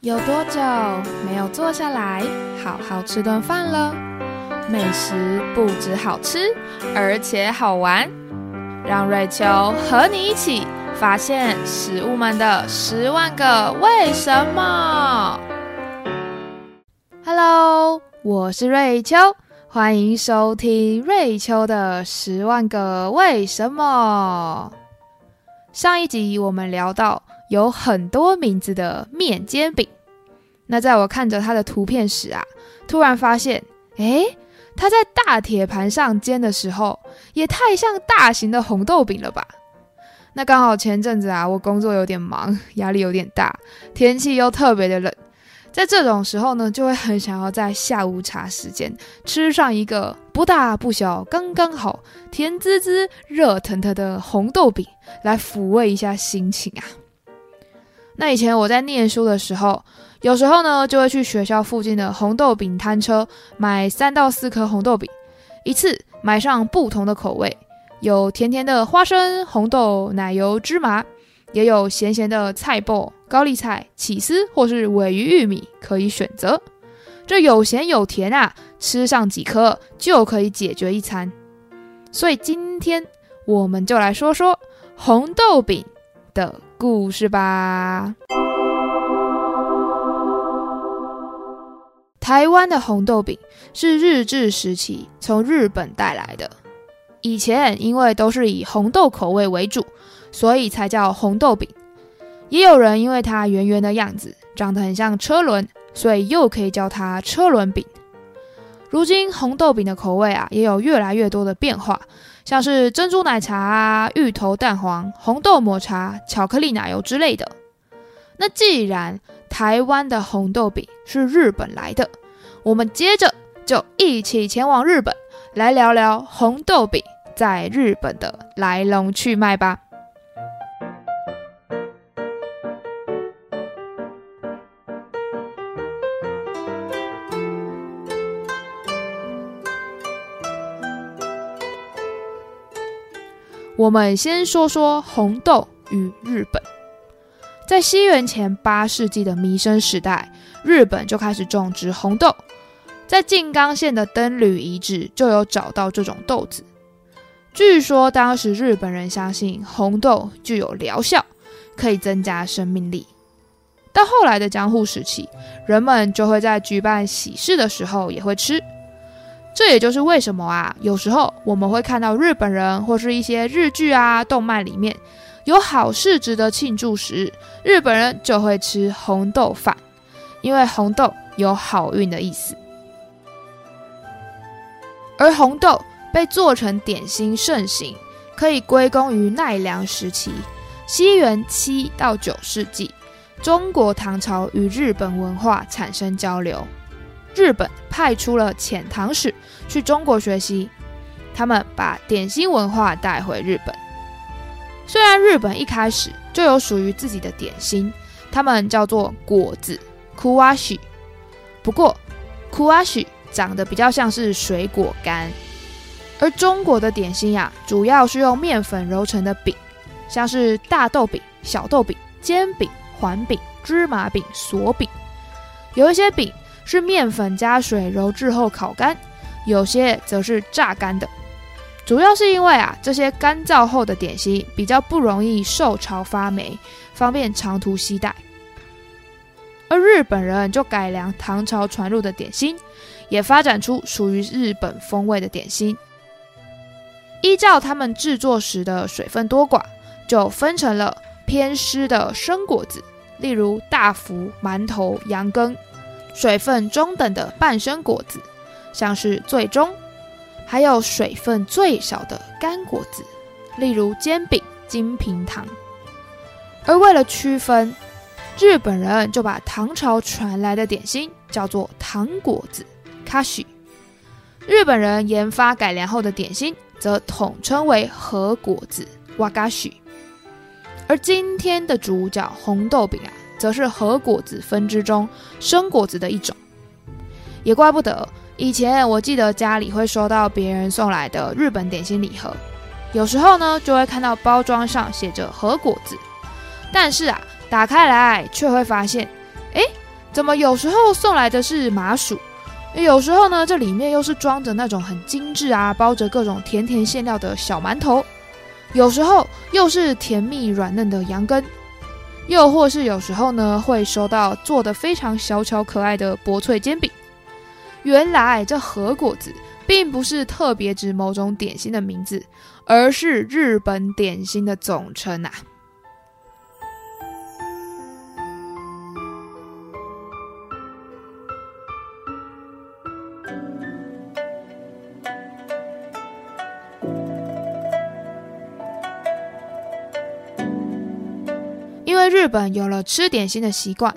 有多久没有坐下来好好吃顿饭了？美食不止好吃，而且好玩。让瑞秋和你一起发现食物们的十万个为什么。Hello，我是瑞秋，欢迎收听瑞秋的十万个为什么。上一集我们聊到。有很多名字的面煎饼，那在我看着它的图片时啊，突然发现，诶，它在大铁盘上煎的时候，也太像大型的红豆饼了吧？那刚好前阵子啊，我工作有点忙，压力有点大，天气又特别的冷，在这种时候呢，就会很想要在下午茶时间吃上一个不大不小、刚刚好、甜滋滋、热腾腾的红豆饼，来抚慰一下心情啊。那以前我在念书的时候，有时候呢就会去学校附近的红豆饼摊车买三到四颗红豆饼，一次买上不同的口味，有甜甜的花生、红豆、奶油、芝麻，也有咸咸的菜脯、高丽菜、起司或是尾鱼玉米可以选择。这有咸有甜啊，吃上几颗就可以解决一餐。所以今天我们就来说说红豆饼的。故事吧。台湾的红豆饼是日治时期从日本带来的。以前因为都是以红豆口味为主，所以才叫红豆饼。也有人因为它圆圆的样子，长得很像车轮，所以又可以叫它车轮饼。如今红豆饼的口味啊，也有越来越多的变化。像是珍珠奶茶啊、芋头蛋黄、红豆抹茶、巧克力奶油之类的。那既然台湾的红豆饼是日本来的，我们接着就一起前往日本，来聊聊红豆饼在日本的来龙去脉吧。我们先说说红豆与日本。在西元前八世纪的弥生时代，日本就开始种植红豆。在静冈县的登吕遗址就有找到这种豆子。据说当时日本人相信红豆具有疗效，可以增加生命力。到后来的江户时期，人们就会在举办喜事的时候也会吃。这也就是为什么啊，有时候我们会看到日本人或是一些日剧啊、动漫里面有好事值得庆祝时，日本人就会吃红豆饭，因为红豆有好运的意思。而红豆被做成点心盛行，可以归功于奈良时期，西元七到九世纪，中国唐朝与日本文化产生交流。日本派出了遣唐使去中国学习，他们把点心文化带回日本。虽然日本一开始就有属于自己的点心，他们叫做果子 （kuwashi），不过 kuwashi 长得比较像是水果干。而中国的点心呀，主要是用面粉揉成的饼，像是大豆饼、小豆饼、煎饼、环饼、芝麻饼、锁饼，有一些饼。是面粉加水揉制后烤干，有些则是榨干的。主要是因为啊，这些干燥后的点心比较不容易受潮发霉，方便长途携带。而日本人就改良唐朝传入的点心，也发展出属于日本风味的点心。依照他们制作时的水分多寡，就分成了偏湿的生果子，例如大福、馒头、羊羹。水分中等的半生果子，像是最中；还有水分最少的干果子，例如煎饼、金平糖。而为了区分，日本人就把唐朝传来的点心叫做糖果子卡西；日本人研发改良后的点心则统称为和果子瓦嘎西。而今天的主角红豆饼啊。则是核果子分支中生果子的一种，也怪不得以前我记得家里会收到别人送来的日本点心礼盒，有时候呢就会看到包装上写着核果子，但是啊打开来却会发现，哎，怎么有时候送来的是麻薯，有时候呢这里面又是装着那种很精致啊，包着各种甜甜馅料的小馒头，有时候又是甜蜜软嫩的羊羹，又或是有时候呢会收到做的非常小巧可爱的薄脆煎饼。原来这和果子并不是特别指某种点心的名字，而是日本点心的总称啊。日本有了吃点心的习惯。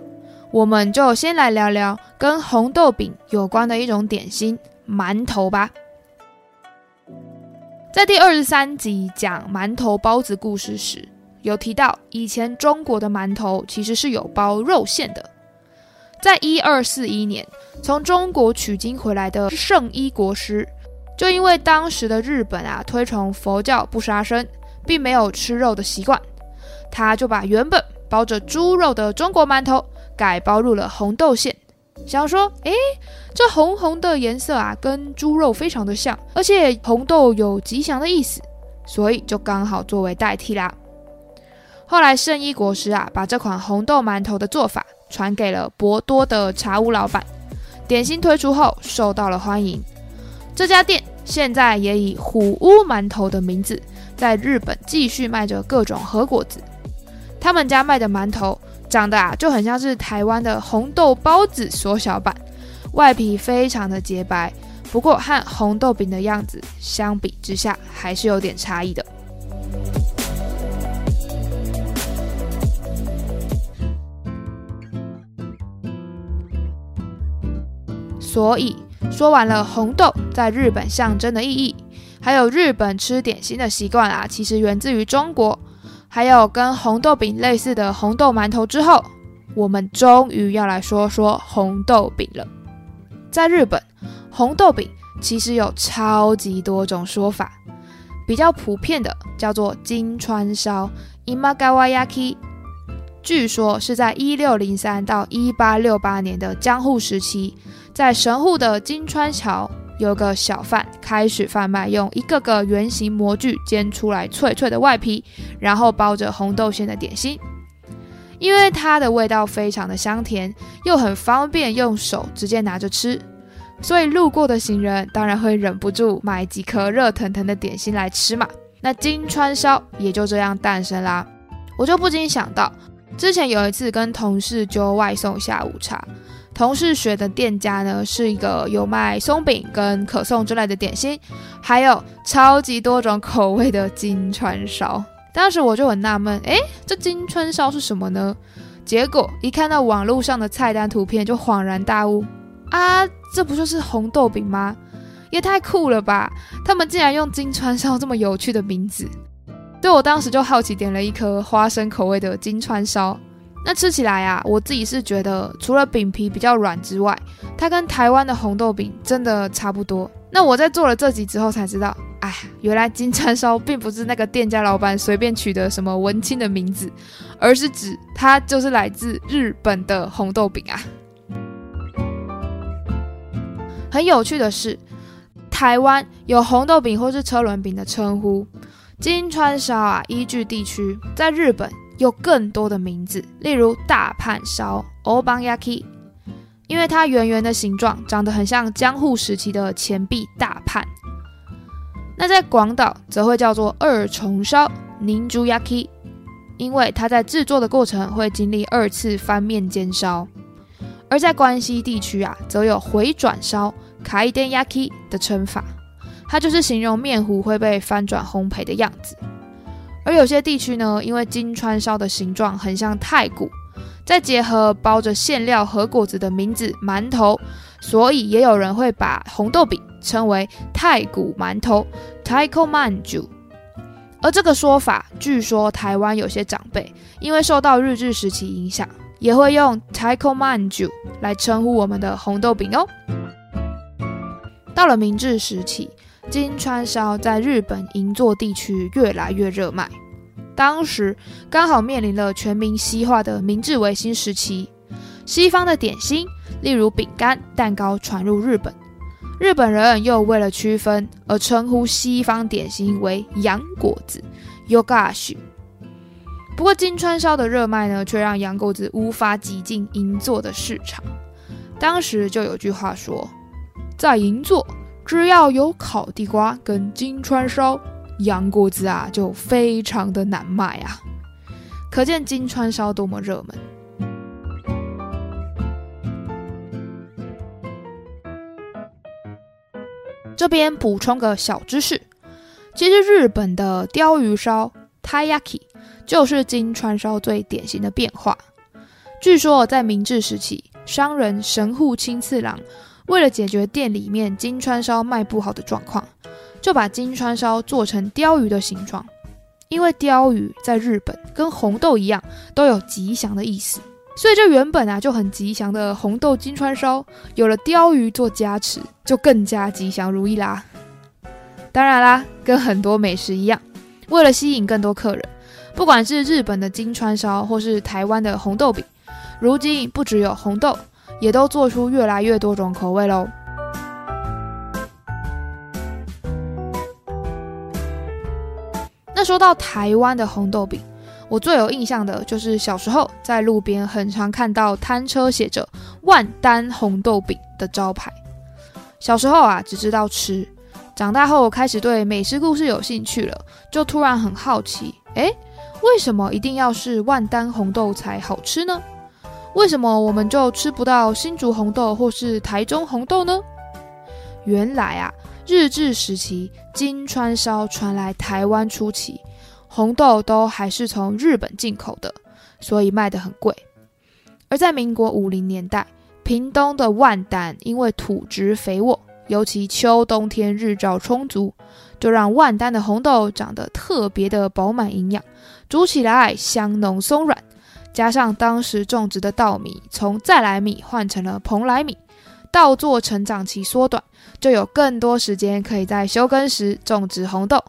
我们就先来聊聊跟红豆饼有关的一种点心——馒头吧。在第二十三集讲馒头包子故事时，有提到以前中国的馒头其实是有包肉馅的。在一二四一年，从中国取经回来的圣医国师，就因为当时的日本啊推崇佛教不杀生，并没有吃肉的习惯，他就把原本包着猪肉的中国馒头。改包入了红豆馅，想说，哎，这红红的颜色啊，跟猪肉非常的像，而且红豆有吉祥的意思，所以就刚好作为代替啦。后来圣衣国师啊，把这款红豆馒头的做法传给了博多的茶屋老板，点心推出后受到了欢迎。这家店现在也以虎屋馒头的名字，在日本继续卖着各种和果子。他们家卖的馒头。长得啊就很像是台湾的红豆包子缩小版，外皮非常的洁白，不过和红豆饼的样子相比之下还是有点差异的。所以说完了红豆在日本象征的意义，还有日本吃点心的习惯啊，其实源自于中国。还有跟红豆饼类似的红豆馒头之后，我们终于要来说说红豆饼了。在日本，红豆饼其实有超级多种说法，比较普遍的叫做金川烧 （Imagawa-yaki）。据说是在一六零三到一八六八年的江户时期，在神户的金川桥。有个小贩开始贩卖用一个个圆形模具煎出来脆脆的外皮，然后包着红豆馅的点心。因为它的味道非常的香甜，又很方便用手直接拿着吃，所以路过的行人当然会忍不住买几颗热腾腾的点心来吃嘛。那金川烧也就这样诞生啦。我就不禁想到，之前有一次跟同事就外送下午茶。同事学的店家呢，是一个有卖松饼跟可颂之类的点心，还有超级多种口味的金川烧。当时我就很纳闷，诶，这金川烧是什么呢？结果一看到网络上的菜单图片，就恍然大悟啊，这不就是红豆饼吗？也太酷了吧！他们竟然用金川烧这么有趣的名字。对我当时就好奇，点了一颗花生口味的金川烧。那吃起来啊，我自己是觉得除了饼皮比较软之外，它跟台湾的红豆饼真的差不多。那我在做了这集之后才知道，哎，原来金川烧并不是那个店家老板随便取的什么文青的名字，而是指它就是来自日本的红豆饼啊。很有趣的是，台湾有红豆饼或是车轮饼的称呼，金川烧啊，依据地区，在日本。有更多的名字，例如大判烧 （Obanyaki），因为它圆圆的形状长得很像江户时期的钱币大判。那在广岛则会叫做二重烧 （Ninjuyaki），因为它在制作的过程会经历二次翻面煎烧。而在关西地区啊，则有回转烧 （Kaideyaki） 的称法，它就是形容面糊会被翻转烘焙的样子。而有些地区呢，因为金川烧的形状很像太古，再结合包着馅料和果子的名字馒头，所以也有人会把红豆饼称为太古馒头 （Taiko Manju）。而这个说法，据说台湾有些长辈因为受到日治时期影响，也会用 Taiko Manju 来称呼我们的红豆饼哦。到了明治时期。金川烧在日本银座地区越来越热卖，当时刚好面临了全民西化的明治维新时期，西方的点心，例如饼干、蛋糕传入日本。日本人又为了区分而称呼西方点心为洋果子 （yogashi）。不过金川烧的热卖呢，却让洋果子无法挤进银座的市场。当时就有句话说，在银座，只要有烤地瓜跟金川烧，洋果子啊就非常的难卖啊。可见金川烧多么热门。这边补充个小知识，其实日本的鲷鱼烧 （taiyaki） 就是金川烧最典型的变化。据说在明治时期，商人神户清次郎为了解决店里面金川烧卖不好的状况，就把金川烧做成鲷鱼的形状。因为鲷鱼在日本跟红豆一样，都有吉祥的意思，所以这原本啊就很吉祥的红豆金川烧，有了鲷鱼做加持，就更加吉祥如意啦。当然啦，跟很多美食一样，为了吸引更多客人，不管是日本的金川烧，或是台湾的红豆饼，如今不只有红豆，也都做出越来越多种口味喽。那说到台湾的红豆饼，我最有印象的就是小时候在路边很常看到摊车写着“万丹红豆饼”的招牌。小时候啊，只知道吃，长大后开始对美食故事有兴趣了，就突然很好奇：诶，为什么一定要是万丹红豆才好吃呢？为什么我们就吃不到新竹红豆或是台中红豆呢？原来啊。日治时期，金川烧传来台湾初期，红豆都还是从日本进口的，所以卖得很贵。而在民国五零年代，屏东的万丹因为土质肥沃，尤其秋冬天日照充足，就让万丹的红豆长得特别的饱满营养，煮起来香浓松软。加上当时种植的稻米从再来米换成了蓬莱米。稻作成长期缩短，就有更多时间可以在休耕时种植红豆，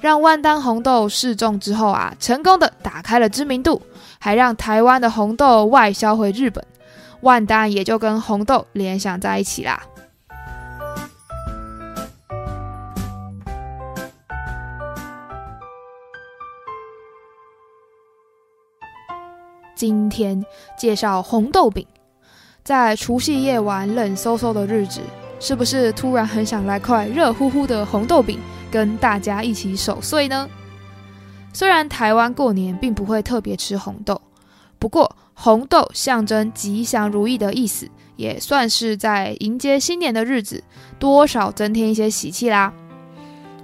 让万丹红豆试种之后啊，成功的打开了知名度，还让台湾的红豆外销回日本，万丹也就跟红豆联想在一起啦。今天介绍红豆饼。在除夕夜晚冷飕飕的日子，是不是突然很想来块热乎乎的红豆饼，跟大家一起守岁呢？虽然台湾过年并不会特别吃红豆，不过红豆象征吉祥如意的意思，也算是在迎接新年的日子，多少增添一些喜气啦。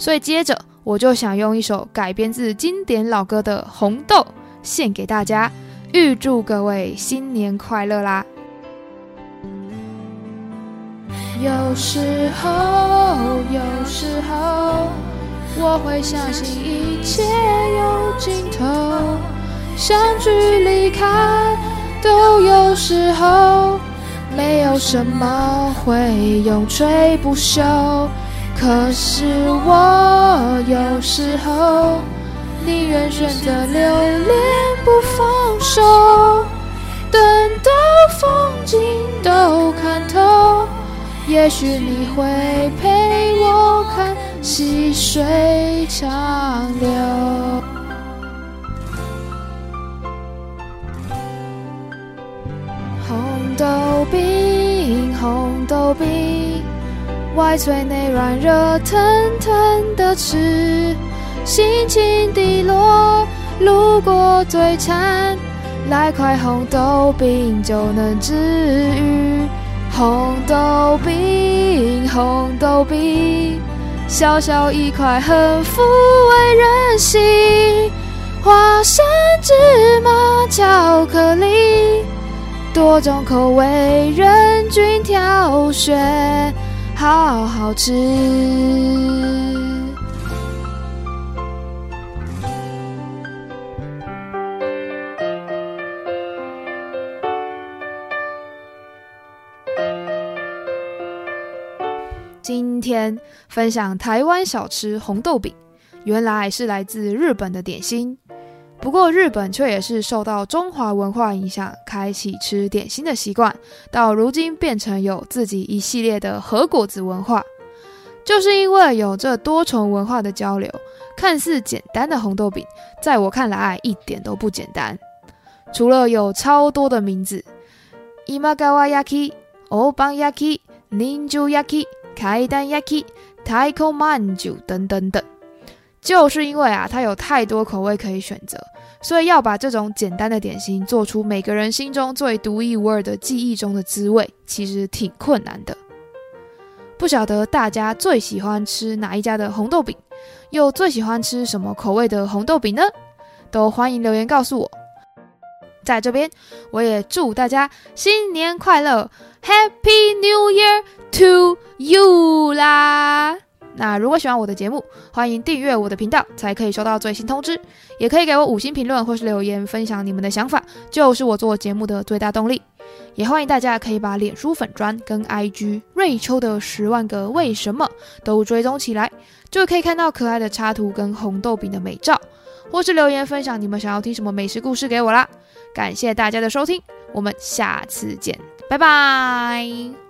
所以接着我就想用一首改编自经典老歌的《红豆》献给大家，预祝各位新年快乐啦！有时候，有时候，我会相信一切有尽头。相聚离开都有时候，没有什么会永垂不朽。可是我有时候宁愿选择留恋不放手，等到风景都看透。也许你会陪我看细水长流。红豆冰，红豆冰，外脆内软，热腾腾的吃。心情低落，路过嘴馋，来块红豆饼就能治愈。红豆饼，红豆饼，小小一块很抚慰人心。花生、芝麻、巧克力，多种口味任君挑选，好好吃。分享台湾小吃红豆饼，原来是来自日本的点心。不过日本却也是受到中华文化影响，开启吃点心的习惯，到如今变成有自己一系列的和果子文化。就是因为有这多重文化的交流，看似简单的红豆饼，在我看来一点都不简单。除了有超多的名字，ima gawaki，oban Yaki、Ninju Yaki、Kaidan Yaki、Taiko Manju 等等等，就是因为啊，它有太多口味可以选择，所以要把这种简单的点心做出每个人心中最独一无二的记忆中的滋味，其实挺困难的。不晓得大家最喜欢吃哪一家的红豆饼，又最喜欢吃什么口味的红豆饼呢？都欢迎留言告诉我。在这边，我也祝大家新年快乐，Happy New Year to you 啦！那如果喜欢我的节目，欢迎订阅我的频道，才可以收到最新通知。也可以给我五星评论或是留言，分享你们的想法，就是我做节目的最大动力。也欢迎大家可以把脸书粉砖跟 IG 瑞秋的十万个为什么都追踪起来，就可以看到可爱的插图跟红豆饼的美照，或是留言分享你们想要听什么美食故事给我啦。感谢大家的收听，我们下次见，拜拜。